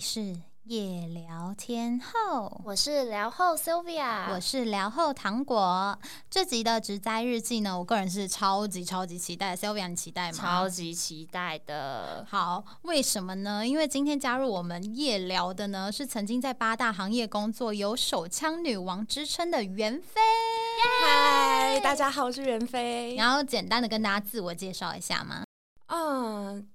是夜聊天后，我是聊后 Sylvia，我是聊后糖果。这集的植栽日记呢，我个人是超级超级期待，Sylvia 你期待吗？超级期待的。好，为什么呢？因为今天加入我们夜聊的呢，是曾经在八大行业工作、有手枪女王之称的袁飞。嗨，大家好，我是袁飞。然后简单的跟大家自我介绍一下吗？嗯。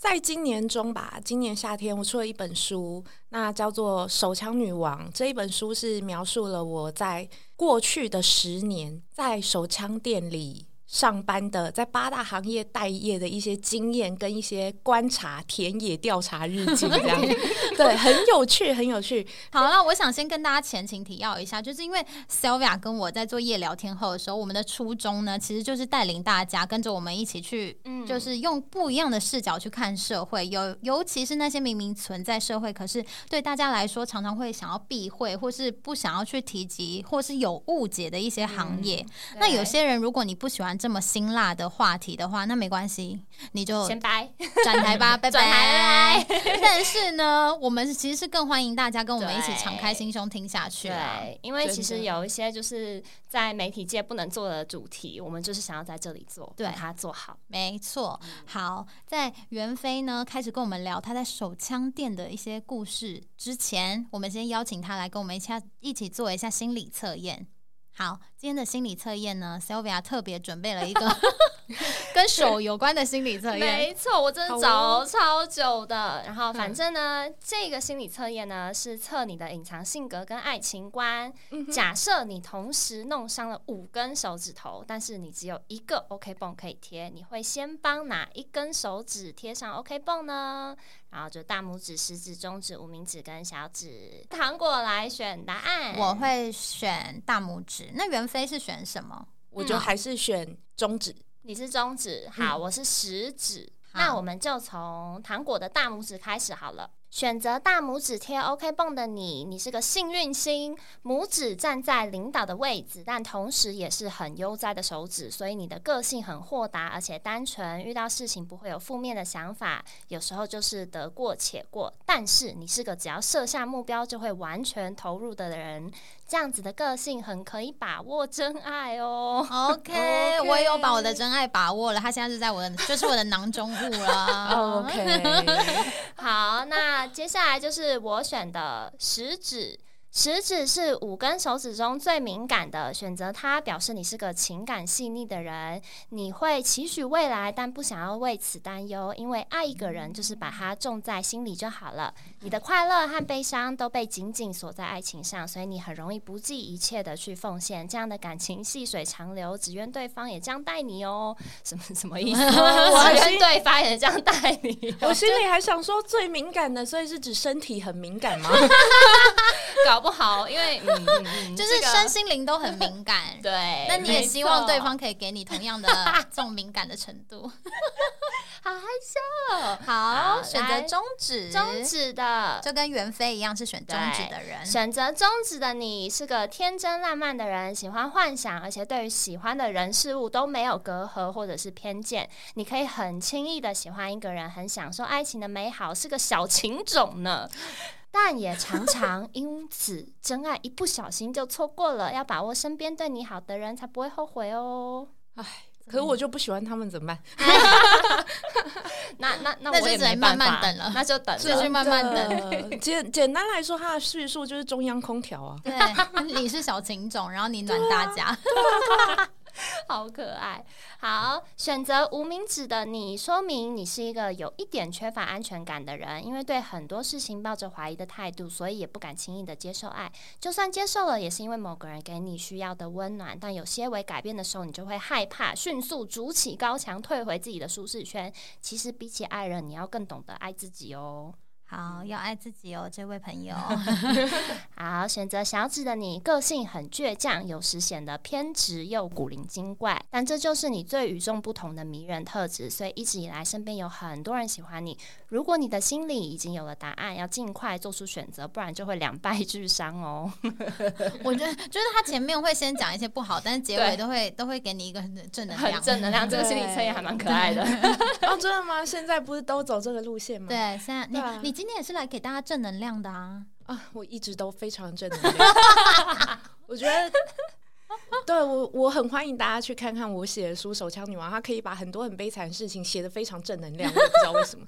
在今年中吧，今年夏天我出了一本书，那叫做《手枪女王》。这一本书是描述了我在过去的十年在手枪店里。上班的在八大行业待业的一些经验跟一些观察田野调查日记这样，对，很有趣，很有趣。好了，我想先跟大家前情提要一下，就是因为 Sylvia 跟我在做夜聊天后的时候，我们的初衷呢，其实就是带领大家跟着我们一起去，嗯，就是用不一样的视角去看社会，有尤其是那些明明存在社会，可是对大家来说常常会想要避讳或是不想要去提及，或是有误解的一些行业。那有些人，如果你不喜欢。这么辛辣的话题的话，那没关系，你就先拜转台吧，拜拜。但是呢，我们其实是更欢迎大家跟我们一起敞开心胸听下去。对，因为其实有一些就是在媒体界不能做的主题，我们就是想要在这里做，对它做好。没错。好，在袁飞呢开始跟我们聊他在手枪店的一些故事之前，我们先邀请他来跟我们一下一起做一下心理测验。好，今天的心理测验呢，Sylvia 特别准备了一个 跟手有关的心理测验。没错，我真的找超久的。然后，反正呢，这个心理测验呢是测你的隐藏性格跟爱情观。假设你同时弄伤了五根手指头，但是你只有一个 OK 泵可以贴，你会先帮哪一根手指贴上 OK 泵呢？然后就大拇指、食指、中指、无名指跟小指，糖果来选答案。我会选大拇指。那袁飞是选什么？我觉得还是选中指。你是中指，好，我是食指。那我们就从糖果的大拇指开始好了。选择大拇指贴 OK 泵的你，你是个幸运星，拇指站在领导的位置，但同时也是很悠哉的手指，所以你的个性很豁达而且单纯，遇到事情不会有负面的想法，有时候就是得过且过。但是你是个只要设下目标就会完全投入的人，这样子的个性很可以把握真爱哦。OK，我也有把我的真爱把握了，他现在是在我的，就是我的囊中物了。OK。接下来就是我选的食指。食指是五根手指中最敏感的，选择它表示你是个情感细腻的人。你会期许未来，但不想要为此担忧，因为爱一个人就是把它种在心里就好了。你的快乐和悲伤都被紧紧锁在爱情上，所以你很容易不计一切的去奉献。这样的感情细水长流，只愿对方也这样待你哦。什么什么意思？只愿对方也这样待你。我心里还想说，最敏感的，所以是指身体很敏感吗？搞。不好，因为 就是身心灵都很敏感。对，那你也希望对方可以给你同样的 这种敏感的程度。好害羞。好，选择中指，中指的就跟袁飞一样是选中指的人。选择中指的你是个天真烂漫的人，喜欢幻想，而且对于喜欢的人事物都没有隔阂或者是偏见。你可以很轻易的喜欢一个人，很享受爱情的美好，是个小情种呢。但也常常因此真爱一不小心就错过了，要把握身边对你好的人，才不会后悔哦。唉，可是我就不喜欢他们，怎么办？那那那我也只能慢慢等了，那就等，继续慢慢等。简简单来说，他的叙述就是中央空调啊。对，你是小情种，然后你暖大家。好可爱，好选择无名指的你，说明你是一个有一点缺乏安全感的人，因为对很多事情抱着怀疑的态度，所以也不敢轻易的接受爱。就算接受了，也是因为某个人给你需要的温暖，但有些微改变的时候，你就会害怕，迅速筑起高墙，退回自己的舒适圈。其实比起爱人，你要更懂得爱自己哦。好，要爱自己哦，这位朋友。好，选择小指的你，个性很倔强，有时显得偏执又古灵精怪，但这就是你最与众不同的迷人特质，所以一直以来身边有很多人喜欢你。如果你的心里已经有了答案，要尽快做出选择，不然就会两败俱伤哦。我觉得，就是他前面会先讲一些不好，但是结尾都会都会给你一个很正能量，正能量。这个心理测验还蛮可爱的。哦，真的吗？现在不是都走这个路线吗？对，现在你你。今天也是来给大家正能量的啊！啊，我一直都非常正能量。我觉得，对我我很欢迎大家去看看我写的书《手枪女王》，她可以把很多很悲惨的事情写的非常正能量。我也不知道为什么。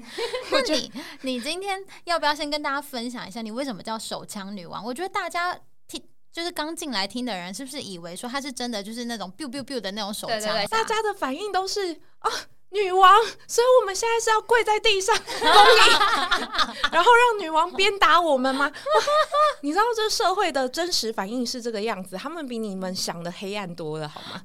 那 你你今天要不要先跟大家分享一下，你为什么叫手枪女王？我觉得大家听就是刚进来听的人，是不是以为说她是真的就是那种 biu biu biu 的那种手枪？大家的反应都是啊。女王，所以我们现在是要跪在地上 恭迎，然后让女王鞭打我们吗？你知道这社会的真实反应是这个样子，他们比你们想的黑暗多了，好吗？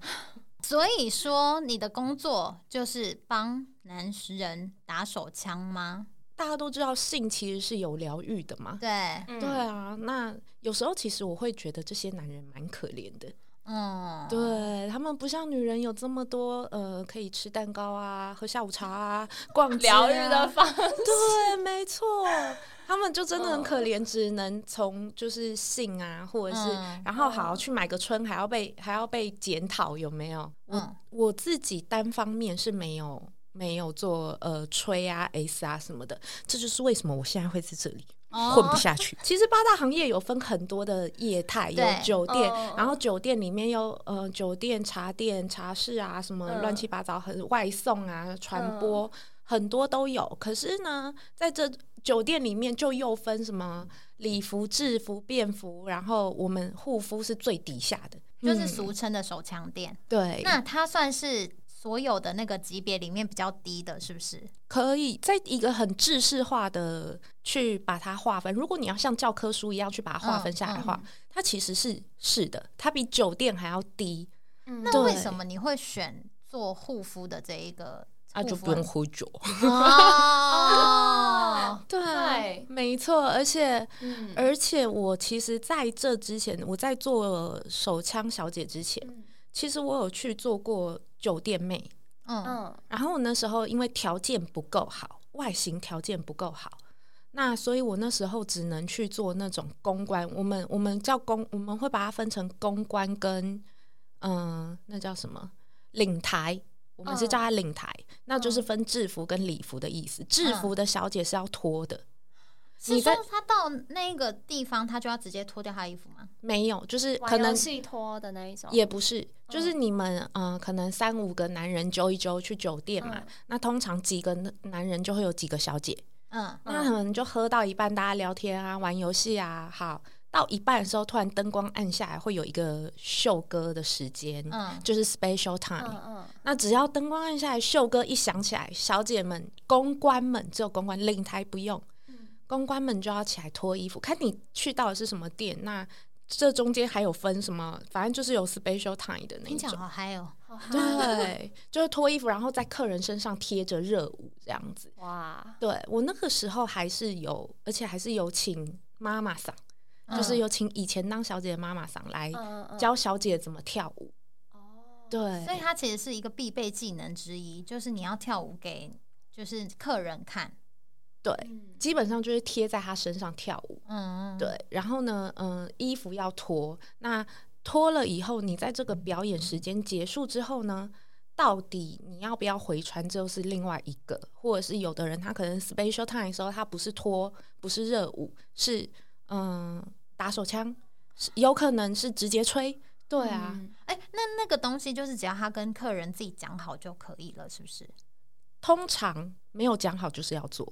所以说，你的工作就是帮男人打手枪吗？大家都知道性其实是有疗愈的嘛。对，对啊。那有时候其实我会觉得这些男人蛮可怜的。嗯，对他们不像女人有这么多呃，可以吃蛋糕啊，喝下午茶啊，逛疗愈的方式。对，没错，他们就真的很可怜，只能从就是性啊，或者是然后好去买个春，还要被还要被检讨有没有？我我自己单方面是没有没有做呃吹啊 S 啊什么的，这就是为什么我现在会在这里。混不下去。其实八大行业有分很多的业态，有酒店，然后酒店里面有呃酒店、茶店、茶室啊，什么乱七八糟，很外送啊、传播很多都有。可是呢，在这酒店里面就又分什么礼服、制服、便服，然后我们护肤是最底下的，就是俗称的手枪店。对，那它算是。所有的那个级别里面比较低的，是不是？可以在一个很制式化的去把它划分。如果你要像教科书一样去把它划分下来的话，它其实是是的，它比酒店还要低。那为什么你会选做护肤的这一个？啊，就不用喝酒。哦，对，没错。而且，而且我其实在这之前，我在做手枪小姐之前，其实我有去做过。酒店妹，嗯，然后那时候因为条件不够好，外形条件不够好，那所以我那时候只能去做那种公关。我们我们叫公，我们会把它分成公关跟嗯，那叫什么领台？我们是叫它领台，那就是分制服跟礼服的意思。制服的小姐是要脱的。你说他到那个地方，他就要直接脱掉他衣服吗？没有，就是可能戏脱的那一种，也不是，就是你们嗯，可能三五个男人揪一揪去酒店嘛，那通常几个男人就会有几个小姐，嗯，那可能就喝到一半，大家聊天啊，玩游戏啊，好，到一半的时候，突然灯光暗下来，会有一个秀歌的时间，嗯，就是 special time，嗯，那只要灯光暗下来，秀歌一响起来，小姐们、公关们，只有公关领台不用。公关们就要起来脱衣服，看你去到的是什么店。那这中间还有分什么？反正就是有 special time 的那种。好嗨哦！对，就是脱衣服，然后在客人身上贴着热舞这样子。哇！对我那个时候还是有，而且还是有请妈妈桑，就是有请以前当小姐的妈妈桑来教小姐怎么跳舞。哦，对，所以它其实是一个必备技能之一，就是你要跳舞给就是客人看。对，基本上就是贴在他身上跳舞。嗯，对。然后呢，嗯，衣服要脱。那脱了以后，你在这个表演时间结束之后呢，到底你要不要回传，就是另外一个。或者是有的人他可能 special time 的时候，他不是脱，不是热舞，是嗯打手枪，有可能是直接吹。对啊，哎，那那个东西就是只要他跟客人自己讲好就可以了，是不是？通常没有讲好就是要做。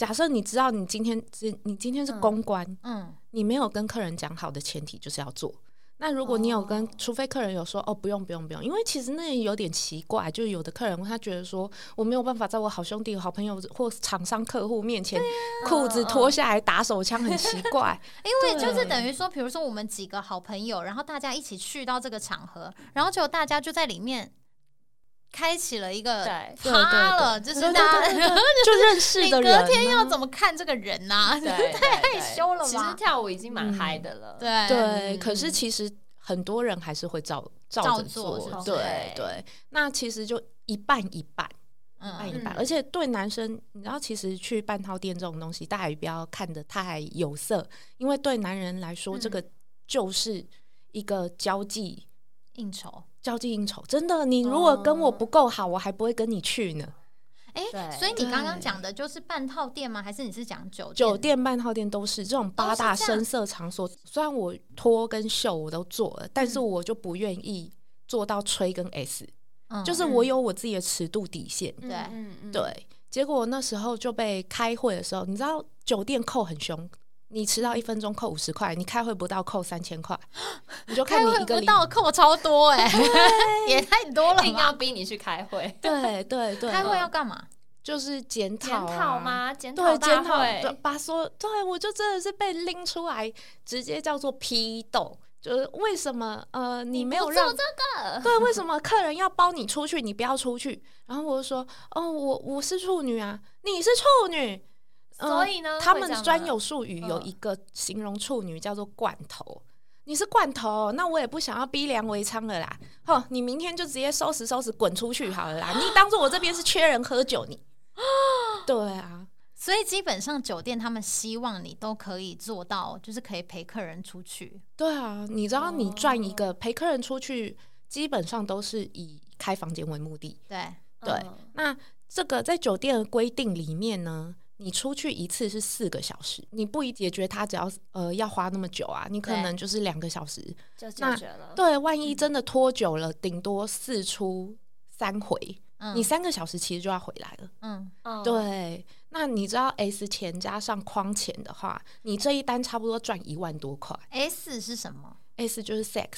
假设你知道你今天是你今天是公关，嗯，你没有跟客人讲好的前提就是要做。那如果你有跟，除非客人有说哦不用不用不用，因为其实那也有点奇怪，就有的客人他觉得说我没有办法在我好兄弟、好朋友或厂商客户面前裤子脱下来打手枪，很奇怪。因 为就是等于说，比如说我们几个好朋友，然后大家一起去到这个场合，然后就大家就在里面。开启了一个趴了，就是大家 就认识的人。隔天要怎么看这个人呢？太害羞了吧？其实跳舞已经蛮嗨的了。对对，可是其实很多人还是会照照着做。对对，那其实就一半一半，一半一半。而且对男生，你知道，其实去半套店这种东西，大家也不要看得太有色，因为对男人来说，这个就是一个交际应酬。交际应酬，真的，你如果跟我不够好，我还不会跟你去呢。哎、对所以你刚刚对讲的就是半套店吗？还是你是讲酒店？酒店、半套店都是这种八大深色场所。虽然我脱跟秀我都做了，但是嗯我就不愿意做到吹跟 S，、嗯就是我有我自己的尺度底线。对对，结果那时候就被开会的时候，你知道酒店扣很凶，你迟到一分钟扣五十块，你开会不到扣三千块，你就看开会不你一个礼到扣超多哎、也太多了硬要？逼你去开会，对对对，开会要干嘛？就是检检讨、啊、讨？吗？检讨检讨把所对我就真的是被拎出来，直接叫做批斗，就是为什么呃你没有让这个，对为什么客人要包你出去，你不要出去？然后我就说哦，我我是处女啊，你是处女，呃所以呢他们专有术语有嗯一个形容处女叫做罐头。你是罐头，那我也不想要逼良为娼了啦。吼，你明天就直接收拾收拾滚出去好了啦。你当做我这边是缺人喝酒你。对啊，所以基本上酒店他们希望你都可以做到，就是可以陪客人出去。对啊，你知道你赚一哦个陪客人出去，基本上都是以开房间为目的。对，对嗯那这个在酒店的规定里面呢，你出去一次是四个小时，你不宜解决它，只要呃要花那么久啊，你可能就是两个小时。就解决了。对，万一真的拖久了，顶多四出三回，嗯，你三个小时其实就要回来了。嗯嗯，对，那你知道 S 钱加上框钱的话，你这一单差不多赚一万多块。，S 是什么？S 就是 sex，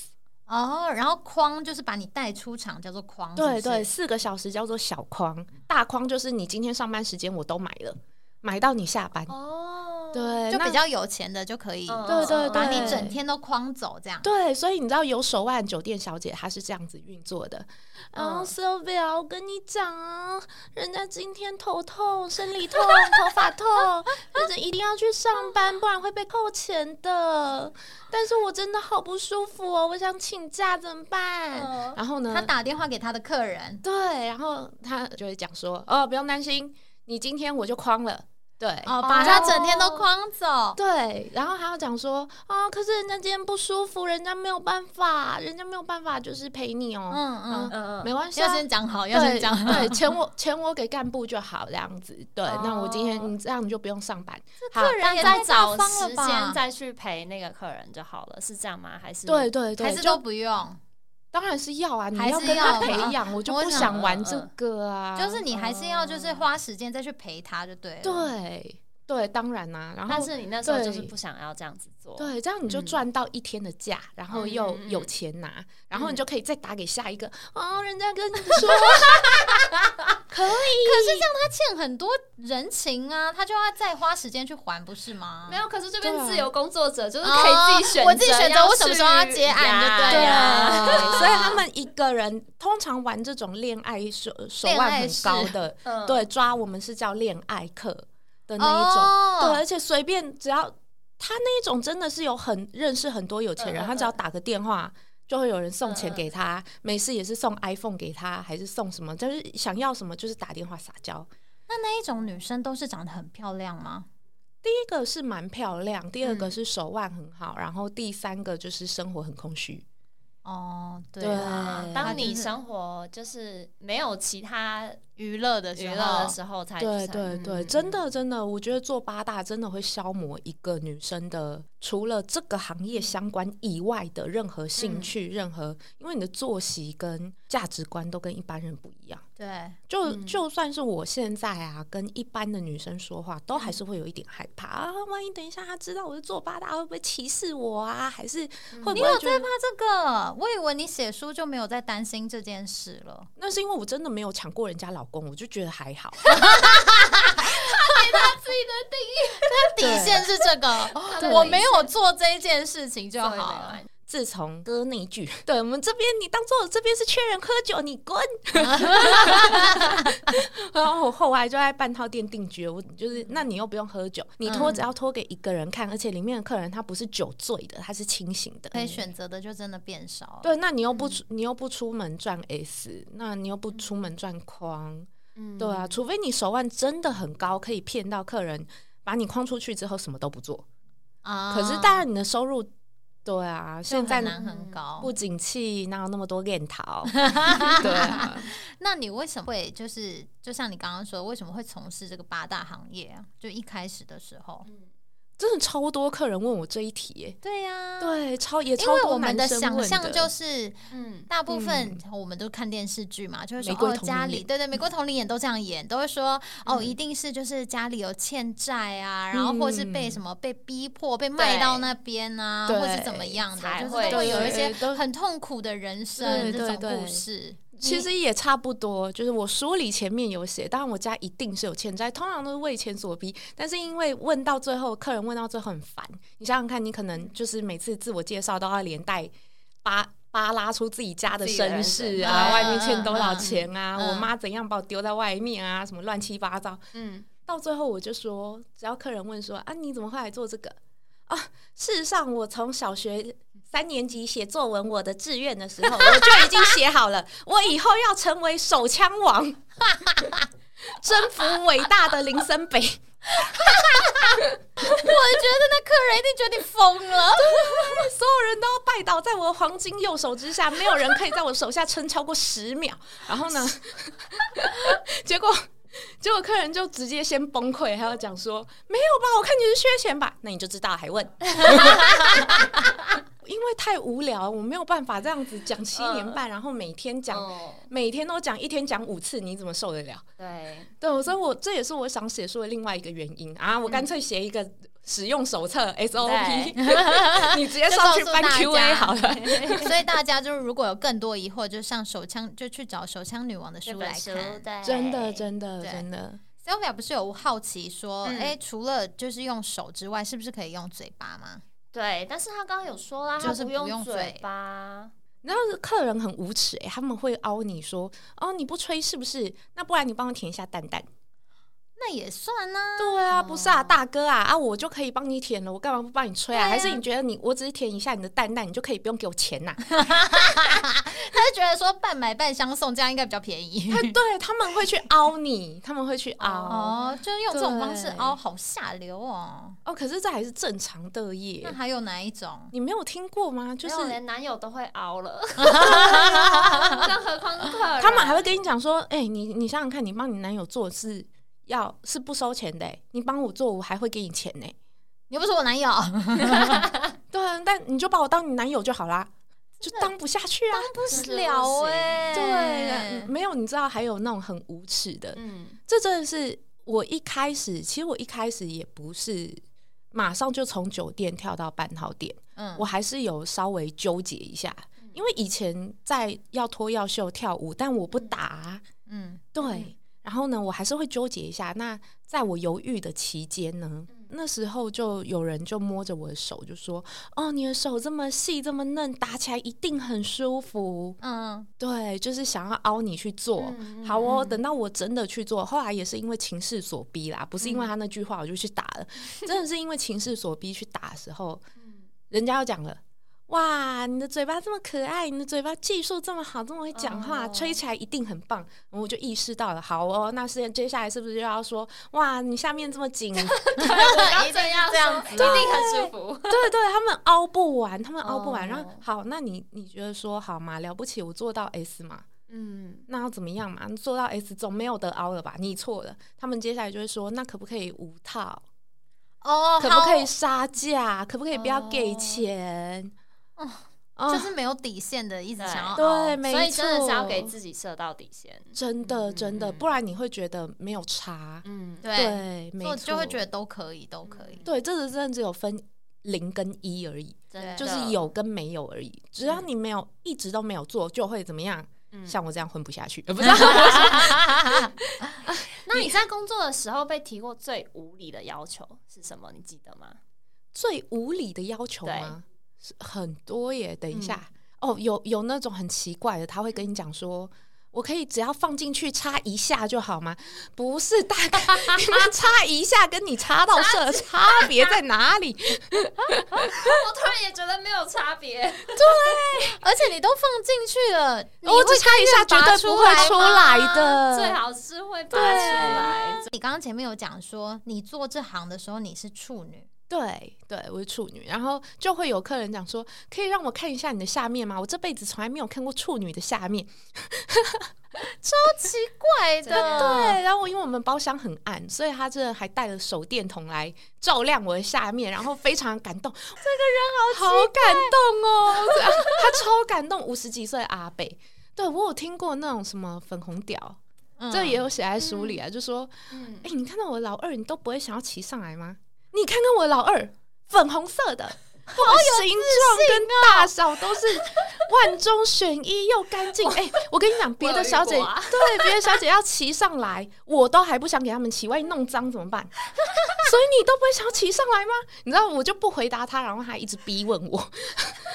哦，然后框就是把你带出场，叫做框。是是对对，，四个小时叫做小框，大框就是你今天上班时间我都买了，买到你下班。哦，对，就比较有钱的就可以，对对对把你整天都框走这样。对，所以你知道有手腕酒店小姐她是这样子运作的。嗯嗯，Sylvia，我跟你讲啊，人家今天头痛、生理痛、头发痛，就是一定要去上班，不然会被扣钱的。但是我真的好不舒服哦，我想请假怎么办？嗯然后呢，他打电话给他的客人，对，然后他就会讲说，哦，不用担心，你今天我就框了。对，哦，把他整天都框走。对，然后还要讲说，啊，可是人家今天不舒服，人家没有办法，人家没有办法，就是陪你哦。嗯嗯，嗯嗯没关系、要啊，先讲好，要对先讲好。对，钱我钱我给干部就好，这样子。对，那我今天哦你这样你就不用上班。好客，人再找时间再去陪那个客人就好了，是这样吗？还是对对对，还是就都不用，当然是要啊，你要跟他要培养，我就不想想玩这个啊。就是你还是要就是花时间再去陪他就对了。对对，当然啦、然后但是你那时候就是不想要这样子做，对，这样你就嗯赚到一天的假，然后又有钱拿，然后你嗯就可以再打给下一个。哦，人家跟你 说可以，可是这样他欠很多人情啊，他就要再花时间去还，不是吗？没有。可是这边自由工作者就是哦可以自己选择，我自己选择我什么时候要接案就对了对，所以他们一个人通常玩这种恋爱手手腕很高的，嗯对，抓我们是叫恋爱课的那一种，哦对，而且随便只要他那一种真的是有很认识很多有钱人，嗯嗯他只要打个电话。就会有人送钱给他，没事也是送 iPhone 给他，还是送什么？就是想要什么就是打电话撒娇。那那一种女生都是长得很漂亮吗？第一个是蛮漂亮，第二个嗯是手腕很好，然后第三个就是生活很空虚。哦，对对，当你生活就是没有其他娱乐的娱，乐的时候才对才对对，嗯真的真的，我觉得做八大真的会消磨一个女生的，除了这个行业相关以外的任何兴趣，任何，因为你的作息跟价值观都跟一般人不一样。对，就、嗯就算是我现在啊，跟一般的女生说话，都还是会有一点害怕啊。万一等一下她知道我是做八大，会不会歧视我啊？还是会不你有在怕这个？我以为你写书就没有在担心这件事了。那是因为我真的没有抢过人家老公，我就觉得还好。底线是这个，我没有做这件事情就好自从哥那一句，对我们这边你当做我这边是缺人喝酒，你滚。然后我后来就在半套店定居，我就是那你又不用喝酒，你拖嗯只要拖给一个人看，而且里面的客人他不是酒醉的，他是清醒的。可以选择的就真的变少了。对，那你又不出，你又不出门赚 S，那你又不出门赚框，嗯对啊，除非你手腕真的很高，可以骗到客人把你框出去之后什么都不做。啊可是当然你的收入对啊，现在很高。不景气，哪有那么多练桃？对啊，那你为什么会就是就像你刚刚说，为什么会从事这个八大行业啊？就一开始的时候，真的超多客人问我这一题耶。对呀、对，超也因超多为我们的想象就是，嗯，大部分我们都看电视剧嘛，就是说哦，家里对对，美国同龄演都这样演，都会说哦，一定是就是家里有欠债啊，然后或是被什么被逼迫、被卖到那边啊，或是怎么样的，就是会有一些很痛苦的人生这种故事。其实也差不多，就是我书里前面有写，当然我家一定是有欠债，通常都是为钱所逼。但是因为问到最后，客人问到最后很烦，你想想看，你可能就是每次自我介绍都要连带扒扒拉出自己家的身世生啊，嗯外面欠多少嗯钱啊，嗯我妈怎样把我丢在外面啊，什么乱七八糟。嗯，到最后我就说，只要客人问说啊，你怎么会来做这个啊？事实上，我从小学三年级写作文，我的志愿的时候，我就已经写好了，我以后要成为手枪王，征服伟大的林森北。我觉得那客人一定觉得你疯了。所有人都要拜倒在我的黄金右手之下，没有人可以在我手下撑超过十秒。然后呢，结果结果客人就直接先崩溃，还要讲说没有吧，我看你是缺钱吧？那你就知道还问。因为太无聊，我没有办法这样子讲七年半，然后每天讲，哦，每天都讲，一天讲五次，你怎么受得了？对，对，所以我这也是我想写书的另外一个原因啊！我干脆写一个使用手册 SOP，你直接上去翻就告诉大 QA 家好了。所以大家就是如果有更多疑惑，就上手枪就去找手枪女王的这书来看。对，真的，真的，真的，Sylvia 不是有好奇说，嗯哎、除了就是用手之外，是不是可以用嘴巴吗？对，但是他刚刚有说啦，他就是不用用嘴嘴巴，然后客人很无耻哎、他们会凹你说，哦，你不吹是不是？那不然你帮我舔一下蛋蛋。那也算啊。对啊，不是啊，大哥啊，啊，我就可以帮你舔了，我干嘛不帮你吹啊？啊还是你觉得你我只是舔一下你的蛋蛋，你就可以不用给我钱呐、他就觉得说半买半相送，这样应该比较便宜。对，他们会去凹你，他们会去凹。哦，就用这种方式凹，好下流哦。哦，可是这还是正常的那耶。还有哪一种？你没有听过吗？就是连男友都会凹了，更何况客人，他们还会跟你讲说，哎、你你想想看，你帮你男友做是要是不收钱的、欸，你帮我做，我还会给你钱呢、你又不是我男友，对啊，但你就把我当你男友就好啦，就当不下去啊。当不了哎、对，没有，你知道还有那种很无耻的，嗯，这真的是我一开始，其实我一开始也不是马上就从酒店跳到半套店，嗯。我还是有稍微纠结一下，因为以前在要脱要秀跳舞，但我不打。啊、嗯。对，然后呢，我还是会纠结一下。那在我犹豫的期间呢，那时候就有人就摸着我的手，就说：“哦，你的手这么细，这么嫩，打起来一定很舒服。嗯，”对，就是想要凹你去做。嗯好哦，等到我真的去做，后来也是因为情势所逼啦，不是因为他那句话我就去打了，真的是因为情势所逼去打的时候，人家要讲了。哇，你的嘴巴这么可爱，你的嘴巴技术这么好，这么会讲话，哦吹起来一定很棒。然后我就意识到了，好哦，那是接下来是不是就要说，哇，你下面这么紧？对我刚一定这样这样子一定很舒服，对对，他们凹不完，他们凹不完。哦然后好，那你你觉得说好嘛？了不起，我做到 S 嘛？嗯，那要怎么样嘛？你做到 S 总没有得凹了吧？你错了。他们接下来就会说，那可不可以无套？哦，可不可以杀价？可不可以不要给哦钱？哦哦就是没有底线的，一直想要对，所以真的是要给自己设到底线，真的真的，嗯不然你会觉得没有差。嗯，对，没错，就会觉得都可以，都可以。对，这个真的只有分零跟一而已，就是有跟没有而已。只要你没有一直都没有做，就会怎么样？嗯像我这样混不下去，呃不是？那你在工作的时候被提过最无理的要求是什么？你记得吗？最无理的要求吗？是很多耶。等一下，哦，有有那种很奇怪的，他会跟你讲说。我可以只要放进去插一下就好吗？不是，大概你们 插一下跟你插到射差别在哪里？我突然也觉得没有差别，对而且你都放进去了，你我会只插一下，绝对不会出来的。最好是会拔出来。你刚刚前面有讲说，你做这行的时候你是处女，对对，我是处女，然后就会有客人讲说，可以让我看一下你的下面吗？我这辈子从来没有看过处女的下面，超奇怪的。对，然后因为我们包厢很暗，所以他这还带了手电筒来照亮我的下面，然后非常感动。这个人好好感动哦，他超感动。五十几岁阿北，对我有听过那种什么粉红屌，这也有写在书里啊，就说，哎，你看到我老二，你都不会想要骑上来吗？你看看我老二，粉红色的，好有形状跟大小都是万中选一又干净。哎，我跟你讲，别的小姐 对别的小姐要骑上来，我都还不想给他们骑，万一弄脏怎么办？所以你都不会想要骑上来吗？你知道，我就不回答他，然后他一直逼问我，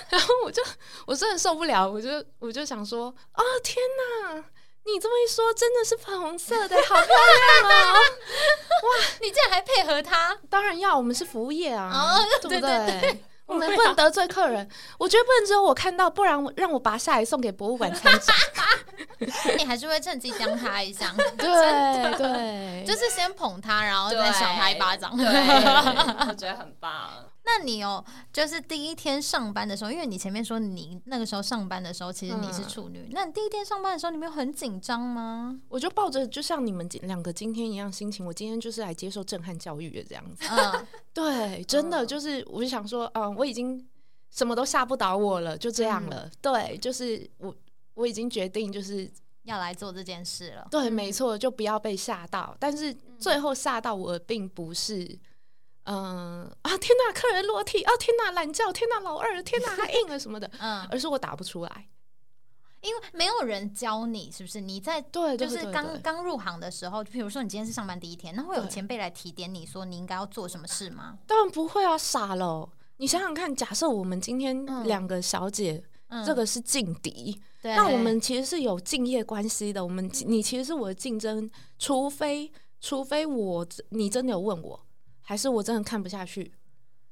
然后我就我真的受不了，我就我就想说，啊天哪！你这么一说，真的是粉红色的，好漂亮 哦！哇，你竟然还配合他？当然要，我们是服务业啊，对不对？我们不能得罪客人，我觉得不能只有我看到，不然让我拔下来送给博物馆参展。你还是会趁机将他一下，对对，就是先捧他，然后再赏他一巴掌。对，我觉得很棒。那你有就是第一天上班的时候，因为你前面说你那个时候上班的时候，其实你是处女。那你第一天上班的时候，你没有很紧张吗？我就抱着就像你们两个今天一样心情，我今天就是来接受震撼教育的这样子。嗯，对，真的就是，我就想说，嗯，我已经什么都吓不倒我了，就这样了。对，就是我我已经决定就是要来做这件事了。对，没错，就不要被吓到。但是最后吓到我，并不是。嗯啊天呐，客人落体啊天呐，懒觉天呐，老二天哪，还硬了什么的，嗯，而是我打不出来，因为没有人教你，是不是？你在对，就是刚刚入行的时候，就比如说你今天是上班第一天，那会有前辈来提点你说你应该要做什么事吗？当然不会啊，傻了！你想想看，假设我们今天两个小姐，这个是劲敌，那我们其实是有敬业关系的。我们你其实是我的竞争，除非除非我你真的有问我。还是我真的看不下去，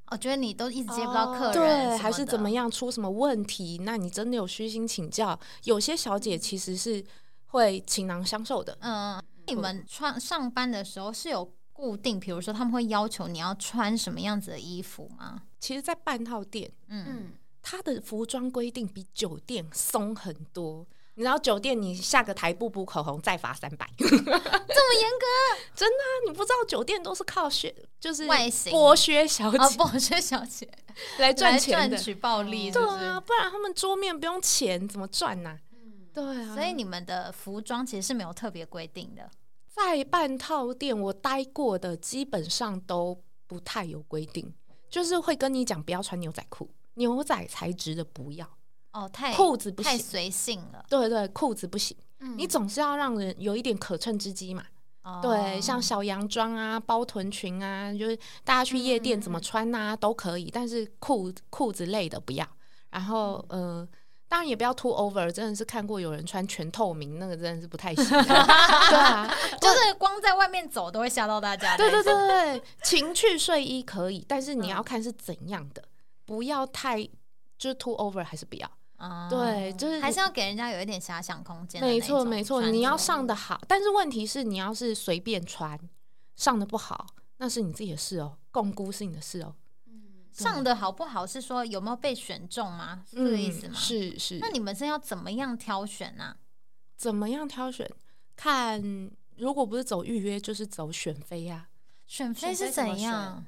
我觉得你都一直接不到客人，对，还是怎么样出什么问题？那你真的有虚心请教？有些小姐其实是会倾囊相授的。嗯，你们穿上班的时候是有固定，比如说他们会要求你要穿什么样子的衣服吗？其实，在半套店，嗯，它的服装规定比酒店松很多。你知道酒店，你下个台不补口红再罚三百，这么严格？真的？你不知道酒店都是靠学，就是外形剥削小姐，剥削小姐 来赚钱赚取暴利，对啊，不然他们桌面不用钱怎么赚呢？对啊，所以你们的服装其实是没有特别规定的，在半套店我待过的基本上都不太有规定，就是会跟你讲不要穿牛仔裤，牛仔材质的不要。哦，太裤子不行太随性了。对对，裤子不行。嗯，你总是要让人有一点可乘之机嘛。哦，对，像小洋装啊、包臀裙啊，就是大家去夜店怎么穿啊都可以，但是裤裤子类的不要。然后呃，当然也不要 too over，真的是看过有人穿全透明，那个真的是不太行。对啊，就是光在外面走都会吓到大家。对对对对，情趣睡衣可以，但是你要看是怎样的，不要太就是 too over，还是不要。对，就是还是要给人家有一点遐想空间。没错，没错，你要上的好，但是问题是你要是随便穿，上的不好，那是你自己的事哦，共估是你的事哦。上的好不好是说有没有被选中吗？是这个意思吗？是是。那你们是要怎么样挑选呢？怎么样挑选？看，如果不是走预约，就是走选妃呀。选妃是怎样？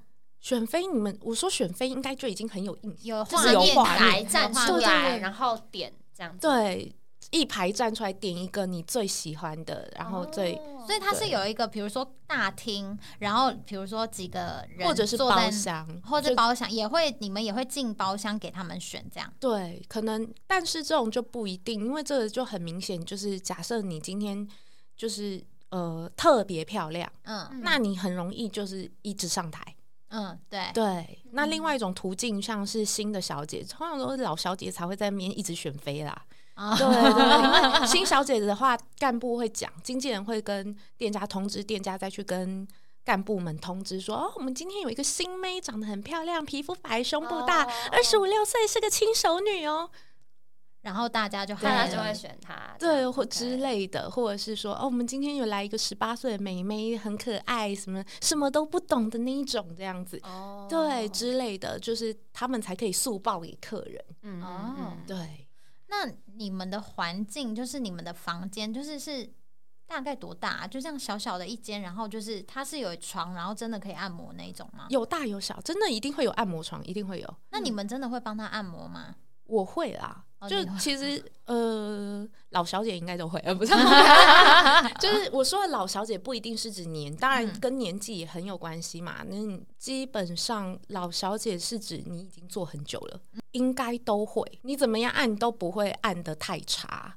选妃，你们我说选妃应该就已经很有印象，有画面站出来，然后点这样子。对，一排站出来点一个你最喜欢的，然后最所以它是有一个，比如说大厅，然后比如说几个人，或者是包厢，或者包厢也会，你们也会进包厢给他们选这样。对，可能但是这种就不一定，因为这个就很明显，就是假设你今天就是呃特别漂亮，嗯，那你很容易就是一直上台。嗯，对对，那另外一种途径，像是新的小姐，通常都是老小姐才会在面一直选妃啦。对对，新小姐的话，干部会讲，经纪人会跟店家通知，店家再去跟干部们通知说，哦，我们今天有一个新妹，长得很漂亮，皮肤白，胸部大，二十五六岁，是个轻熟女哦。然后大家就大家就会选他，对，或之类的，或者是说，哦，我们今天有来一个十八岁的妹妹，很可爱，什么什么都不懂的那一种，这样子，哦，对，之类的，就是他们才可以速报给客人，嗯，哦，对。那你们的环境，就是你们的房间，就是是大概多大？就这样小小的一间，然后就是它是有床，然后真的可以按摩那种吗？有大有小，真的一定会有按摩床，一定会有。那你们真的会帮他按摩吗？我会啦，就其实 呃，老小姐应该都会，呃，不是，就是我说的老小姐不一定是指年，当然跟年纪也很有关系嘛。那基本上老小姐是指你已经做很久了，应该都会，你怎么样按都不会按的太差，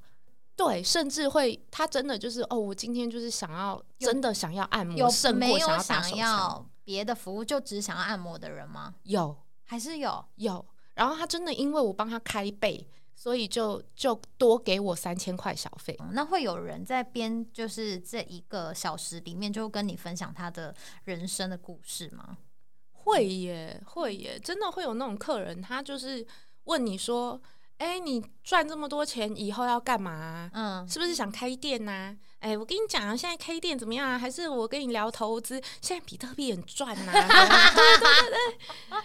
对，甚至会他真的就是哦，我今天就是想要真的想要按摩，有没有想要别的服务，就只想要按摩的人吗？有，还是有有。然后他真的因为我帮他开背，所以就就多给我三千块小费。那会有人在编就是这一个小时里面就跟你分享他的人生的故事吗？会耶，会耶，真的会有那种客人，他就是问你说：“哎，你赚这么多钱以后要干嘛？嗯，是不是想开店呐？”哎，我跟你讲啊，现在开店怎么样啊？还是我跟你聊投资？现在比特币很赚呐！对 对对，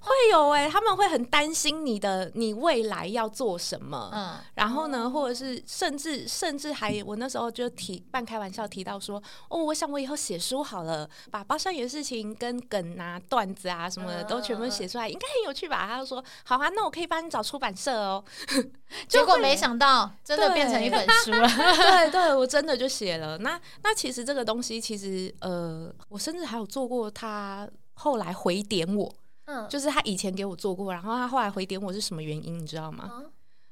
会有哎，他们会很担心你的，你未来要做什么？嗯，然后呢，或者是甚至甚至还，我那时候就提半开玩笑提到说，哦，我想我以后写书好了，把包上野的事情跟梗啊、段子啊什么的都全部写出来，应该很有趣吧？他就说，好啊，那我可以帮你找出版社哦。结果没想到，真的变成一本书了。对对，我真。真的就写了，那那其实这个东西，其实呃，我甚至还有做过，他后来回点我，嗯，就是他以前给我做过，然后他后来回点我是什么原因，你知道吗？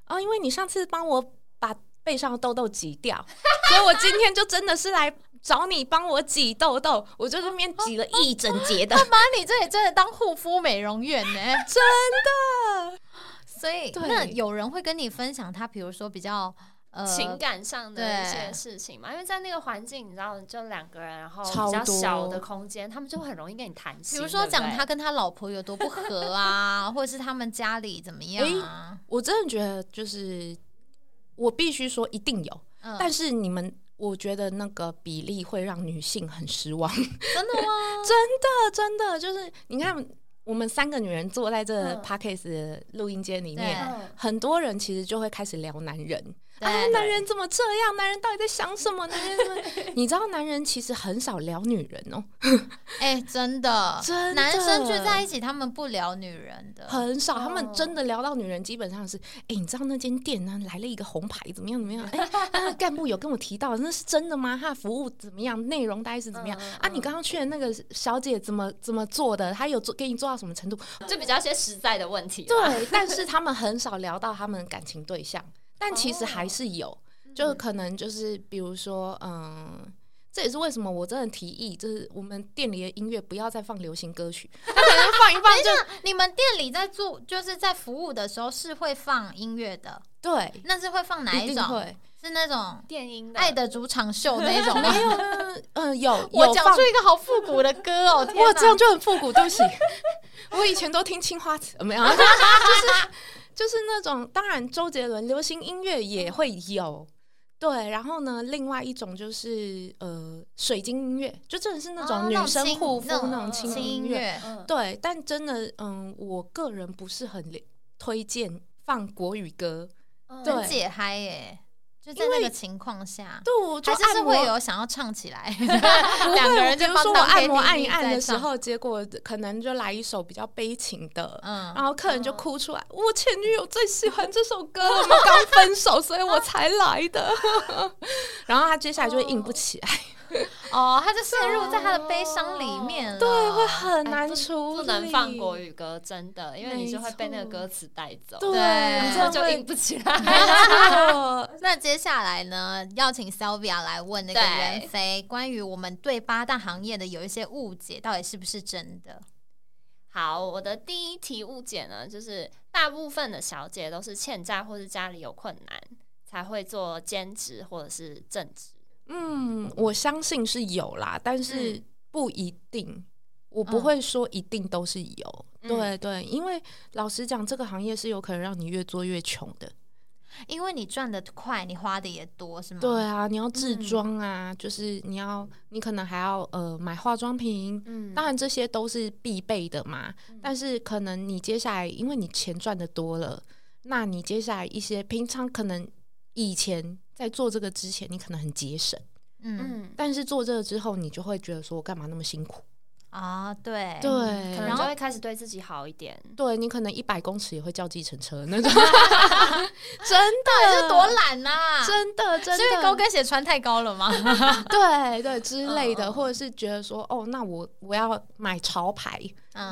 啊，因为你上次帮我把背上的痘痘挤掉，所以我今天就真的是来找你帮我挤痘痘，我就那边挤了一整节的，他把你这里真的当护肤美容院呢，真的。所以那有人会跟你分享他，比如说比较。情感上的一些事情嘛，因为在那个环境，你知道，就两个人，然后比较小的空间，他们就很容易跟你谈心。比如说讲他跟他老婆有多不和啊，或者是他们家里怎么样啊？我真的觉得，就是我必须说一定有，但是你们，我觉得那个比例会让女性很失望。真的吗？真的，真的，就是你看。我们三个女人坐在这 podcast 录音间里面，很多人其实就会开始聊男人。啊，男人怎么这样？男人到底在想什么？男人，你知道，男人其实很少聊女人哦。哎，真的，真男生聚在一起，他们不聊女人的，很少。他们真的聊到女人，基本上是，哎，你知道那间店呢来了一个红牌，怎么样？怎么样？哎，干部有跟我提到，那是真的吗？他的服务怎么样？内容大概是怎么样？啊，你刚刚去的那个小姐怎么怎么做的？她有做给你做到什么程度？就比较些实在的问题。对，但是他们很少聊到他们感情对象。但其实还是有，就可能就是比如说，嗯，这也是为什么我真的提议，就是我们店里的音乐不要再放流行歌曲，可能放一放。就你们店里在做，就是在服务的时候是会放音乐的，对，那是会放哪一种？是那种电音《爱的主场秀》那种？没有，嗯，有。我讲出一个好复古的歌哦，哇，这样就很复古，对不起，我以前都听青花瓷，没有，就是。就是那种，当然周杰伦流行音乐也会有，对。然后呢，另外一种就是呃，水晶音乐，就真的是那种女生护肤那种轻音乐，对。但真的，嗯，我个人不是很推荐放国语歌，很解嗨耶。就在那个情况下，对，还是会有想要唱起来。两个人就说我按摩按一按的时候，结果可能就来一首比较悲情的，嗯，然后客人就哭出来。我前女友最喜欢这首歌，我们刚分手，所以我才来的。然后他接下来就会硬不起来。哦，他就陷入在他的悲伤里面，对，会很难处理。不能放国语歌，真的，因为你就会被那个歌词带走，对，这样就硬不起来。那接下来呢，要请 Sylvia 来问那个袁飞，关于我们对八大行业的有一些误解，到底是不是真的？好，我的第一题误解呢，就是大部分的小姐都是欠债或是家里有困难才会做兼职或者是正职。嗯，我相信是有啦，但是不一定，我不会说一定都是有。对对，因为老实讲，这个行业是有可能让你越做越穷的。因为你赚的快，你花的也多，是吗？对啊，你要自装啊，就是你要，你可能还要呃买化妆品，嗯，当然这些都是必备的嘛。但是可能你接下来，因为你钱赚的多了，那你接下来一些平常可能以前在做这个之前，你可能很节省，嗯，但是做这个之后，你就会觉得说我干嘛那么辛苦？啊，对。对，可能就会开始对自己好一点。对你可能一百公尺也会叫计程车那种，真的。是多懒呐！真的真的，因为高跟鞋穿太高了吗？对对之类的，或者是觉得说，哦，那我我要买潮牌，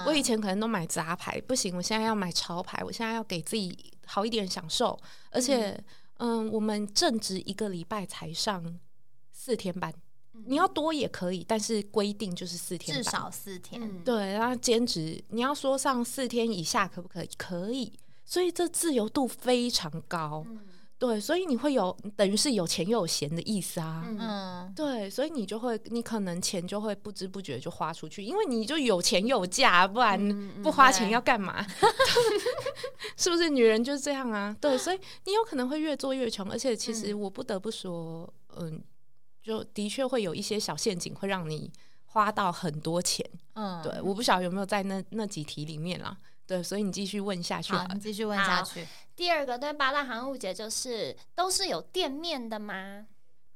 我以前可能都买杂牌，不行，我现在要买潮牌，我现在要给自己好一点享受，而且，嗯，我们正值一个礼拜才上四天班。你要多也可以，但是规定就是四天，至少四天。对，然后兼职你要说上四天以下可不可以？可以，所以这自由度非常高。对，所以你会有等于是有钱又有闲的意思啊。嗯，对，所以你就会，你可能钱就会不知不觉就花出去，因为你就有钱有价，不然不花钱要干嘛？是不是女人就是这样啊？对，所以你有可能会越做越穷，而且其实我不得不说，嗯。就的确会有一些小陷阱，会让你花到很多钱。嗯，对，我不晓得有没有在那那几题里面啦。对，所以你继续问下去。好，你继续问下去。第二个对八大行误解就是，都是有店面的吗？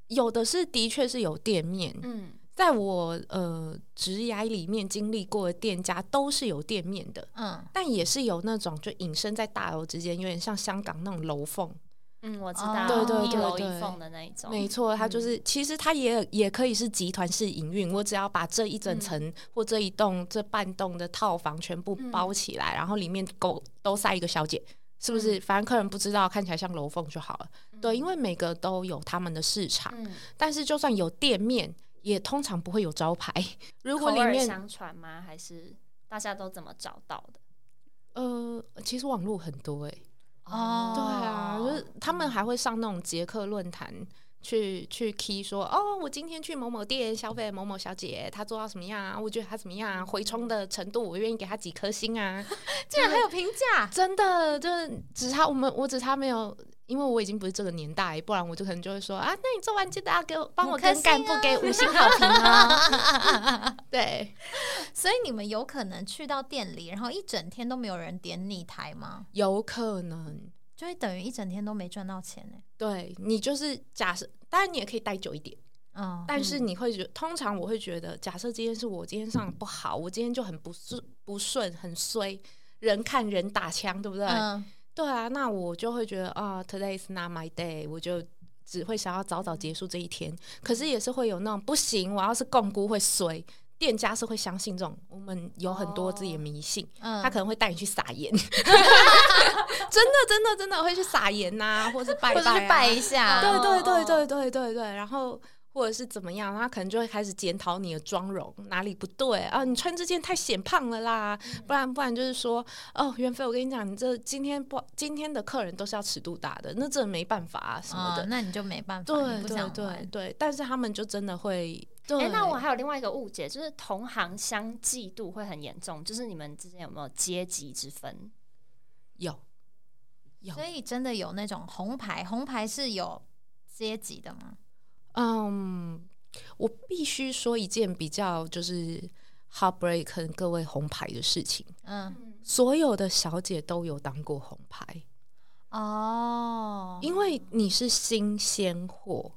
有的是，的确是有店面。嗯，在我呃职涯里面经历过的店家都是有店面的。嗯，但也是有那种就隐身在大楼之间，有点像香港那种楼缝。嗯，我知道，对对对对，的那一种，没错，它就是其实它也也可以是集团式营运，我只要把这一整层或这一栋这半栋的套房全部包起来，然后里面够都塞一个小姐，是不是？反正客人不知道，看起来像楼缝就好了。对，因为每个都有他们的市场，但是就算有店面，也通常不会有招牌。如果里面相传吗？还是大家都怎么找到的？呃，其实网络很多哎。哦，对啊，就是他们还会上那种捷克论坛去去 key 说，哦，我今天去某某店消费某某小姐，她做到什么样啊？我觉得她怎么样啊？回充的程度，我愿意给她几颗星啊！竟然还有评价，真的就是只差我们，我只差没有。因为我已经不是这个年代，不然我就可能就会说啊，那你做完记得要给我帮我跟干部给五星好评啊。对，所以你们有可能去到店里，然后一整天都没有人点你台吗？有可能，就会等于一整天都没赚到钱呢。对你就是假设，当然你也可以待久一点，嗯，但是你会觉，通常我会觉得，假设今天是我今天上不好，我今天就很不顺不顺，很衰，人看人打枪，对不对？对啊，那我就会觉得啊，Today is not my day，我就只会想要早早结束这一天。可是也是会有那种不行，我要是共估会衰。店家是会相信这种，我们有很多自己的迷信，他可能会带你去撒盐，真的真的真的会去撒盐呐，或是拜拜拜一下，对对对对对对对，然后。或者是怎么样，他可能就会开始检讨你的妆容哪里不对啊？你穿这件太显胖了啦，不然不然就是说，哦，袁飞，我跟你讲，你这今天不今天的客人都是要尺度大的，那这没办法啊什么的，那你就没办法，对对对对，但是他们就真的会。哎，那我还有另外一个误解，就是同行相嫉妒会很严重，就是你们之间有没有阶级之分？有，有，所以真的有那种红牌，红牌是有阶级的吗？嗯，我必须说一件比较就是 heartbreak 各位红牌的事情。嗯，所有的小姐都有当过红牌哦，因为你是新鲜货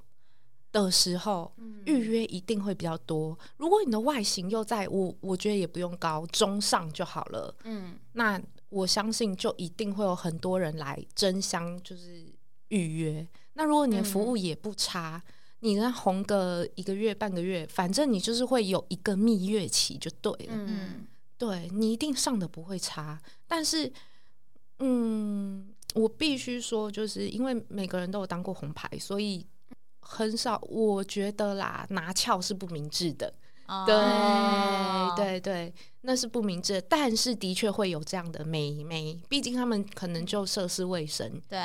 的时候，预约一定会比较多。如果你的外形又在我，我觉得也不用高中上就好了。嗯，那我相信就一定会有很多人来争相就是预约。那如果你的服务也不差。你那红个一个月半个月，反正你就是会有一个蜜月期就对了。嗯，对你一定上的不会差，但是，嗯，我必须说，就是因为每个人都有当过红牌，所以很少，我觉得啦，拿翘是不明智的。对对对。那是不明智，但是的确会有这样的美眉，毕竟他们可能就涉世未深。对，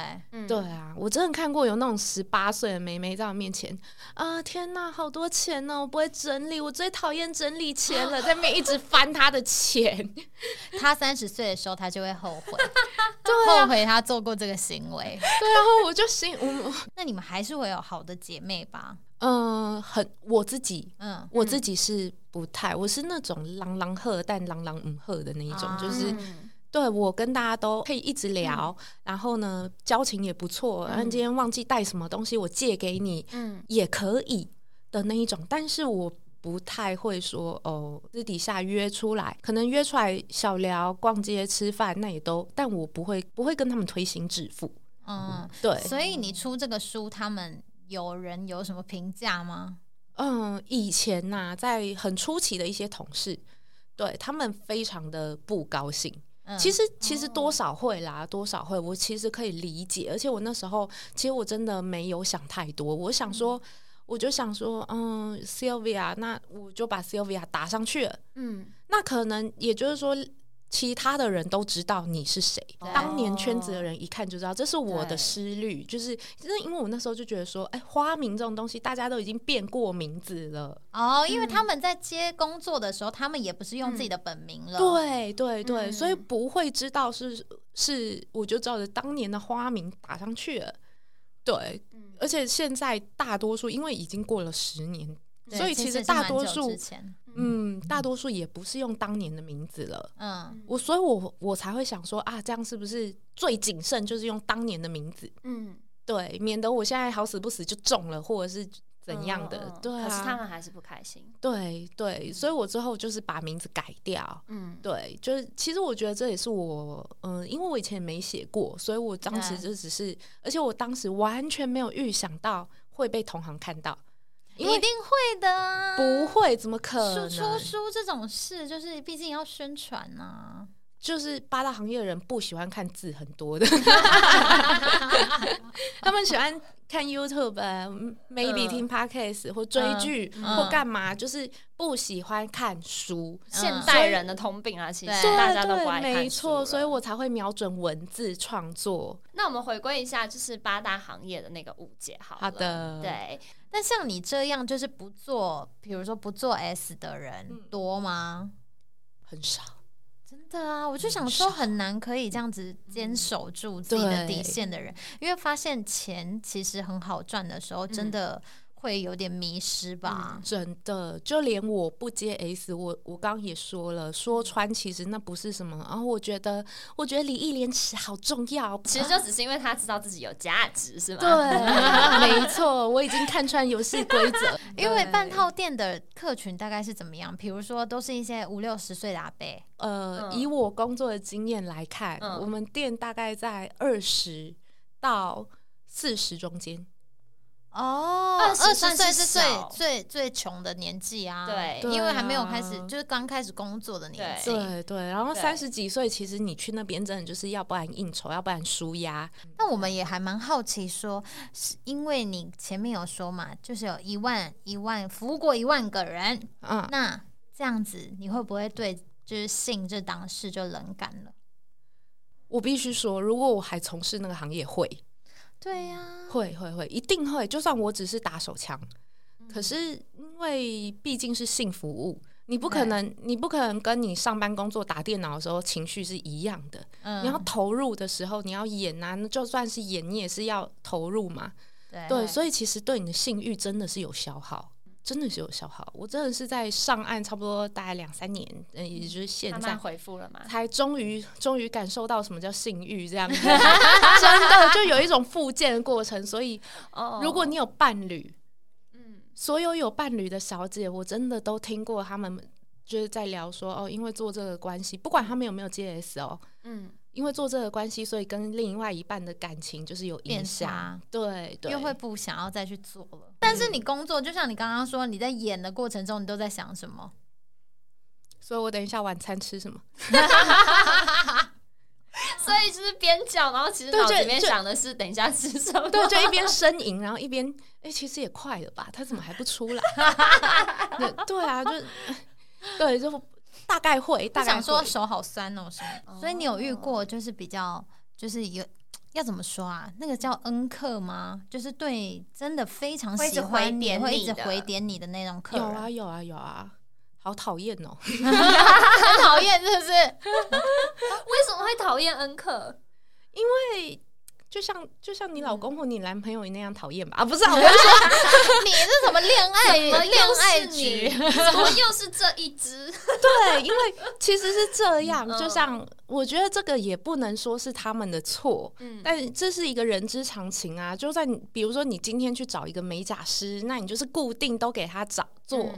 对啊，我真的看过有那种十八岁的美眉在我面前，啊天哪，好多钱呢！我不会整理，我最讨厌整理钱了，在面一直翻她的钱。她三十岁的时候，她就会后悔。对后悔她做过这个行为。对，然后我就心，我那你们还是会有好的姐妹吧？嗯，很我自己，嗯，我自己是不太，我是那种朗朗喝但朗朗唔喝的那一种，就是对我跟大家都可以一直聊，然后呢交情也不错，然后今天忘记带什么东西，我借给你，嗯，也可以的那一种，但是我不太会说哦，私底下约出来，可能约出来小聊、逛街、吃饭，那也都，但我不会不会跟他们推心置腹，嗯，对，所以你出这个书，他们。有人有什么评价吗？嗯，以前呐，在很初期的一些同事，对他们非常的不高兴。其实，其实多少会啦，多少会，我其实可以理解。而且我那时候，其实我真的没有想太多。我想说，我就想说，嗯，Sylvia，那我就把 Sylvia 打上去了。嗯，那可能也就是说。其他的人都知道你是谁，当年圈子的人一看就知道，这是我的失虑，就是就是因为我那时候就觉得说，哎，花名这种东西大家都已经变过名字了。哦，因为他们在接工作的时候，他们也不是用自己的本名了，对对对，所以不会知道是是，我就照着当年的花名打上去了，对，而且现在大多数因为已经过了十年，所以其实大多数。嗯，大多数也不是用当年的名字了。嗯，我所以，我我才会想说啊，这样是不是最谨慎，就是用当年的名字？嗯，对，免得我现在好死不死就中了，或者是怎样的。对，可是他们还是不开心。对对，所以我之后就是把名字改掉。嗯，对，就是其实我觉得这也是我，嗯，因为我以前没写过，所以我当时就只是，而且我当时完全没有预想到会被同行看到。一定会的，不会？怎么可能？出出书这种事，就是毕竟要宣传呐。就是八大行业的人不喜欢看字很多的，他们喜欢看 YouTube，maybe 听 Podcast 或追剧或干嘛，就是不喜欢看书。现代人的通病啊，其实大家都不爱看没错，所以我才会瞄准文字创作。那我们回归一下，就是八大行业的那个误解，好。好的，对。那像你这样，就是不做，比如说不做 S 的人多吗？很少。真的啊，我就想说很难可以这样子坚守住自己的底线的人，因为发现钱其实很好赚的时候，真的。会有点迷失吧？真的，就连我不接 S，我我刚刚也说了，说穿其实那不是什么。然后我觉得，我觉得礼义廉耻好重要。其实就只是因为他知道自己有价值，是吗？对，没错，我已经看穿游戏规则。因为半套店的客群大概是怎么样？比如说，都是一些五六十岁的阿伯。呃，以我工作的经验来看，我们店大概在二十到四十中间。哦，二十岁是最最最穷的年纪啊！对，因为还没有开始，就是刚开始工作的年纪。对对，然后三十几岁，其实你去那边真的就是要不然应酬，要不然舒压。那我们也还蛮好奇，说是因为你前面有说嘛，就是有一万一万服务过一万个人，嗯，那这样子你会不会对就是性这档事就冷感了？我必须说，如果我还从事那个行业，会。对呀，会会会，一定会。就算我只是打手枪，可是因为毕竟是性服务，你不可能，你不可能跟你上班工作打电脑的时候情绪是一样的。你要投入的时候，你要演啊，就算是演，你也是要投入嘛。对，所以其实对你的性欲真的是有消耗。真的是有消耗，我真的是在上岸差不多大概两三年，嗯，也就是现在回复了嘛，才终于 终于感受到什么叫性欲这样子，真的就有一种复健的过程。所以，如果你有伴侣，嗯，所有有伴侣的小姐，我真的都听过他们就是在聊说，哦，因为做这个关系，不管他们有没有 JS 哦，嗯。因为做这个关系，所以跟另外一半的感情就是有影响，对，对又会不想要再去做了。但是你工作，就像你刚刚说，你在演的过程中，你都在想什么？所以我等一下晚餐吃什么？所以就是边讲，然后其实脑子里面想的是等一下吃什么？对，就一边 呻吟，然后一边哎，其实也快了吧？他怎么还不出来？对啊，就对就。大概会，大概想说手好酸哦，什么？所以你有遇过就是比较就是有要怎么说啊？那个叫恩客吗？就是对真的非常喜欢你，会一直回点你的那种客人。有啊有啊有啊，好讨厌哦，很讨厌是不是？为什么会讨厌恩客？因为。就像就像你老公或你男朋友那样讨厌吧？啊，不是，我 是说你是什么恋爱恋爱局？怎么又是这一只？对，因为其实是这样。就像我觉得这个也不能说是他们的错，嗯，但这是一个人之常情啊。就算比如说你今天去找一个美甲师，那你就是固定都给他找做。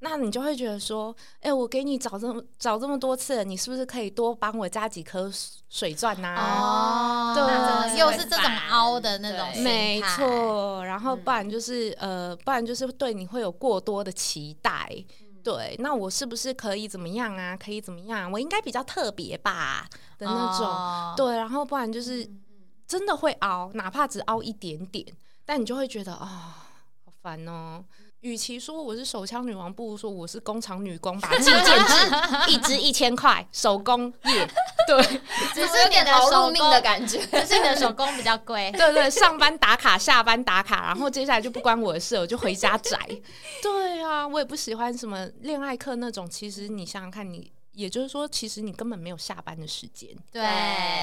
那你就会觉得说，哎，我给你找这么找这么多次，你是不是可以多帮我加几颗水钻呐？哦，对，又是这种凹的那种，没错。然后不然就是呃，不然就是对你会有过多的期待。对，那我是不是可以怎么样啊？可以怎么样？我应该比较特别吧的那种。对，然后不然就是真的会凹，哪怕只凹一点点，但你就会觉得啊，好烦哦。与其说我是手枪女王，不如说我是工厂女工吧。计件制，一支一千块，手工业。对，只是有点劳碌命的感觉，只是你的手工比较贵。对对，上班打卡，下班打卡，然后接下来就不关我的事，我就回家宅。对啊，我也不喜欢什么恋爱课那种。其实你想想看，你也就是说，其实你根本没有下班的时间。对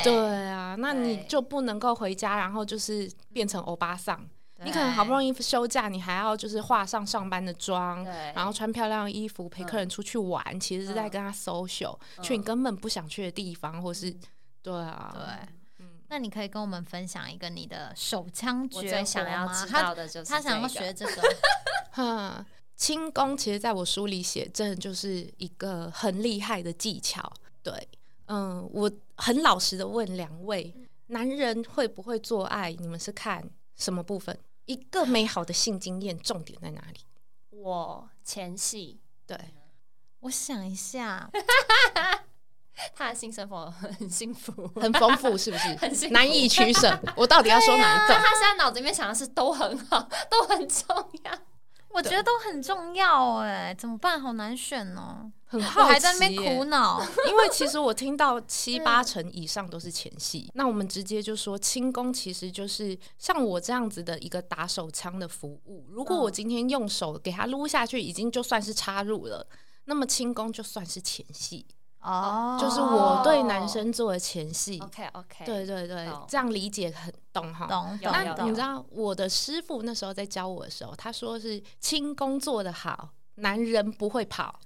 对啊，那你就不能够回家，然后就是变成欧巴桑。你可能好不容易休假，你还要就是化上上班的妆，然后穿漂亮的衣服陪客人出去玩，其实是在跟他 social，去你根本不想去的地方，或是对啊，对，那你可以跟我们分享一个你的手枪绝想要知道的就是他想要学这个，哈，轻功其实在我书里写，真的就是一个很厉害的技巧。对，嗯，我很老实的问两位，男人会不会做爱？你们是看什么部分？一个美好的性经验，重点在哪里？我前戏，对，我想一下，他的性生活很幸福，很丰富，是不是？很难以取舍。我到底要说哪一个？他现在脑子里面想的是都很好，都很重要。我觉得都很重要，哎，怎么办？好难选哦。很好还在那边苦恼，因为其实我听到七八成以上都是前戏。那我们直接就说轻功其实就是像我这样子的一个打手枪的服务。如果我今天用手给它撸下去，已经就算是插入了，那么轻功就算是前戏哦，就是我对男生做的前戏。OK OK，对对对，这样理解很懂哈。懂懂。那你知道我的师傅那时候在教我的时候，他说是轻功做得好。男人不会跑，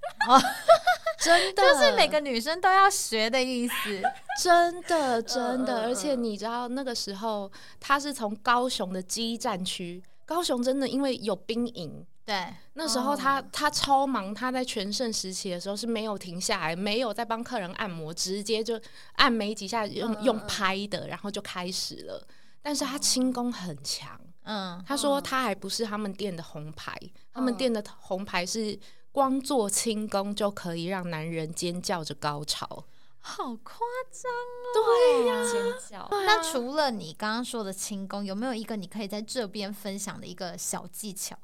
真的，就是每个女生都要学的意思，真的真的。而且你知道那个时候，他是从高雄的基站区，高雄真的因为有兵营，对，那时候他他超忙，他在全盛时期的时候是没有停下来，没有在帮客人按摩，直接就按没几下用用拍的，然后就开始了。但是他轻功很强。嗯，他说他还不是他们店的红牌，他们店的红牌是光做轻功就可以让男人尖叫着高潮，好夸张哦！对呀，尖叫。那除了你刚刚说的轻功，有没有一个你可以在这边分享的一个小技巧？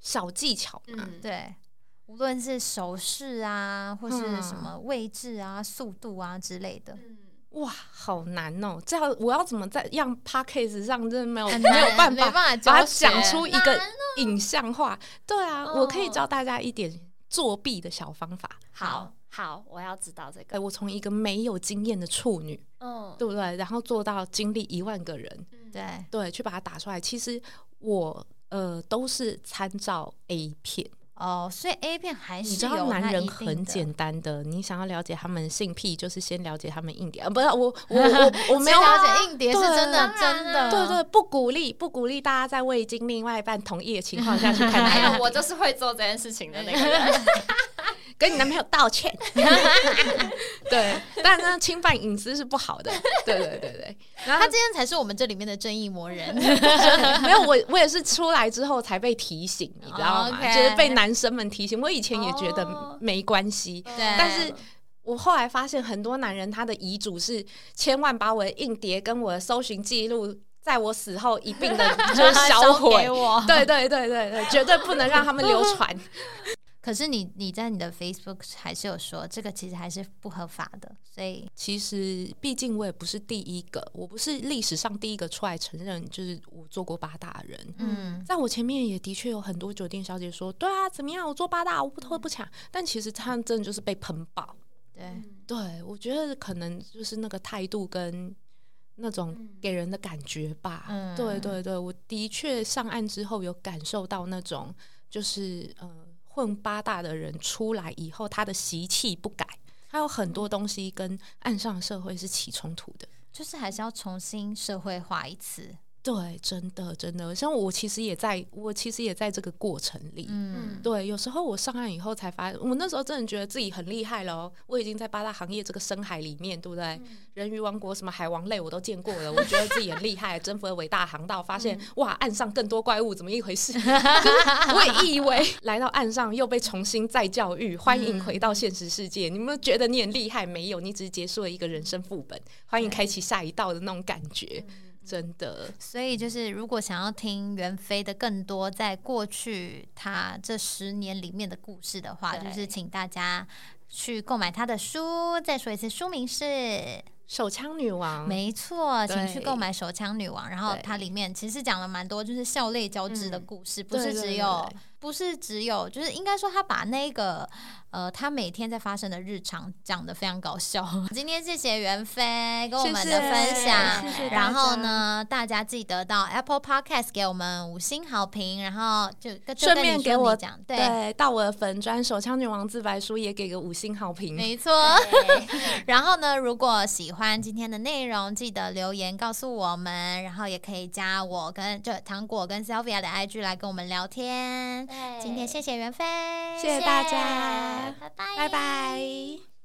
小技巧，嗯，对，无论是手势啊，或是什么位置啊、速度啊之类的。哇，好难哦！这样我要怎么在让 p a c k a g e 上真的没有没有办法把它讲出一个影像化？对啊，我可以教大家一点作弊的小方法。好，好，我要知道这个。我从一个没有经验的处女，嗯，对不对？然后做到经历一万个人，对对，去把它打出来。其实我呃都是参照 A 片。哦，所以 A 片还是你知道，男人很简单的。你想要了解他们性癖，就是先了解他们硬碟啊！不是 我，我我我没有了解硬碟是真的，真的，对对，不鼓励，不鼓励大家在未经另外一半同意的情况下去看。没有，我就是会做这件事情的那个人。跟你男朋友道歉，对，但呢，侵犯隐私是不好的，对对对对。然后他今天才是我们这里面的正义魔人，没有我，我也是出来之后才被提醒，你知道吗？就是被男生们提醒。我以前也觉得没关系，对，但是我后来发现很多男人他的遗嘱是千万把我的硬碟跟我的搜寻记录，在我死后一并的 就销毁，对对对对对，绝对不能让他们流传。可是你你在你的 Facebook 还是有说这个其实还是不合法的，所以其实毕竟我也不是第一个，我不是历史上第一个出来承认就是我做过八大人。嗯，在我前面也的确有很多酒店小姐说，对啊，怎么样，我做八大，我不偷不抢，但其实他们真的就是被喷爆。对，对我觉得可能就是那个态度跟那种给人的感觉吧。嗯对对对，我的确上岸之后有感受到那种，就是呃混八大的人出来以后，他的习气不改，他有很多东西跟岸上社会是起冲突的。就是还是要重新社会化一次。对，真的真的，像我其实也在，我其实也在这个过程里。嗯，对，有时候我上岸以后才发现，我那时候真的觉得自己很厉害了哦。我已经在八大行业这个深海里面，对不对？人鱼王国什么海王类我都见过了，我觉得自己很厉害，征服了伟大航道，发现哇，岸上更多怪物，怎么一回事？我也以为来到岸上又被重新再教育，欢迎回到现实世界。你们觉得你很厉害？没有，你只是结束了一个人生副本，欢迎开启下一道的那种感觉。真的，所以就是如果想要听袁飞的更多在过去他这十年里面的故事的话，就是请大家去购买他的书。再说一次，书名是手枪女王，没错，请去购买《手枪女王》，然后它里面其实讲了蛮多，就是校内交织的嗯故事，不是只有对不是只有，就是应该说他把那个呃他每天在发生的日常讲的非常搞笑。今天谢谢袁飞跟我们的分享，谢谢然后呢，大家记得到 Apple Podcast 给我们五星好评，然后就就顺便给我讲，对。对，到我的粉专手枪女王自白书也给个五星好评。没错，然后呢，如果喜欢今天的内容，记得留言告诉我们，然后也可以加我跟就糖果跟 Sylvia 的 IG 来跟我们聊天。对今天谢谢袁飞，谢谢大家。拜拜，拜拜。